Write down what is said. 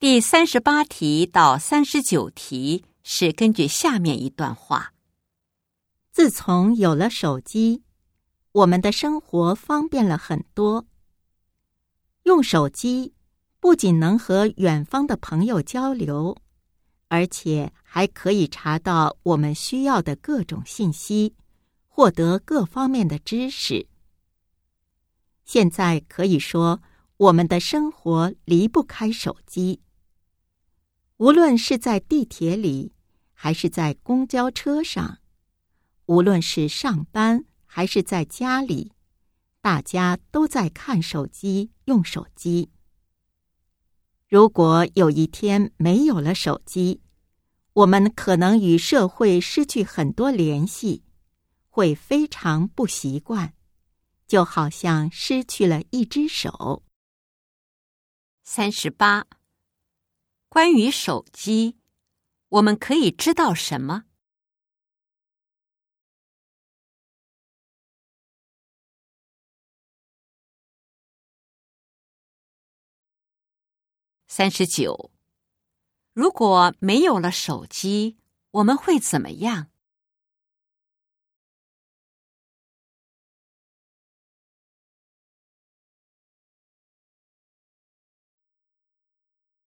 第三十八题到三十九题是根据下面一段话：自从有了手机，我们的生活方便了很多。用手机不仅能和远方的朋友交流，而且还可以查到我们需要的各种信息，获得各方面的知识。现在可以说，我们的生活离不开手机。无论是在地铁里，还是在公交车上，无论是上班还是在家里，大家都在看手机、用手机。如果有一天没有了手机，我们可能与社会失去很多联系，会非常不习惯，就好像失去了一只手。三十八。关于手机，我们可以知道什么？三十九。如果没有了手机，我们会怎么样？